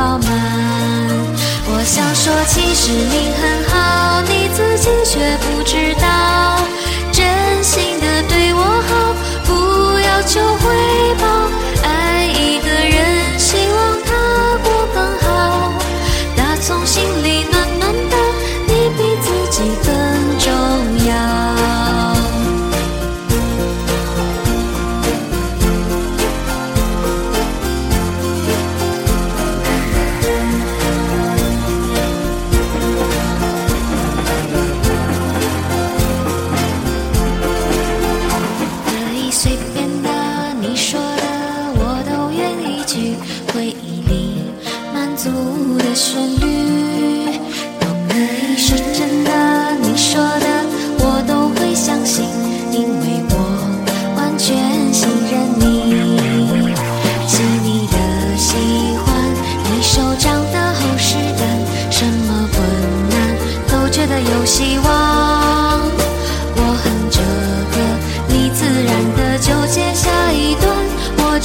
饱满。我想说，其实你很好，你自己却不知随便的，你说的我都愿意去。回忆里满足的旋律，都可以是真的。你说的我都会相信，因为我完全信任你。细腻的喜欢，你手掌的厚实感，什么困难都觉得有希望。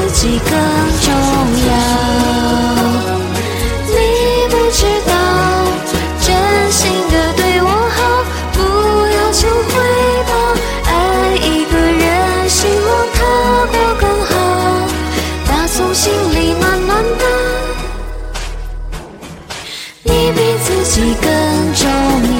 自己更重要。你不知道，真心的对我好，不要求回报。爱一个人，希望他过更好，打从心里暖暖的，你比自己更重要。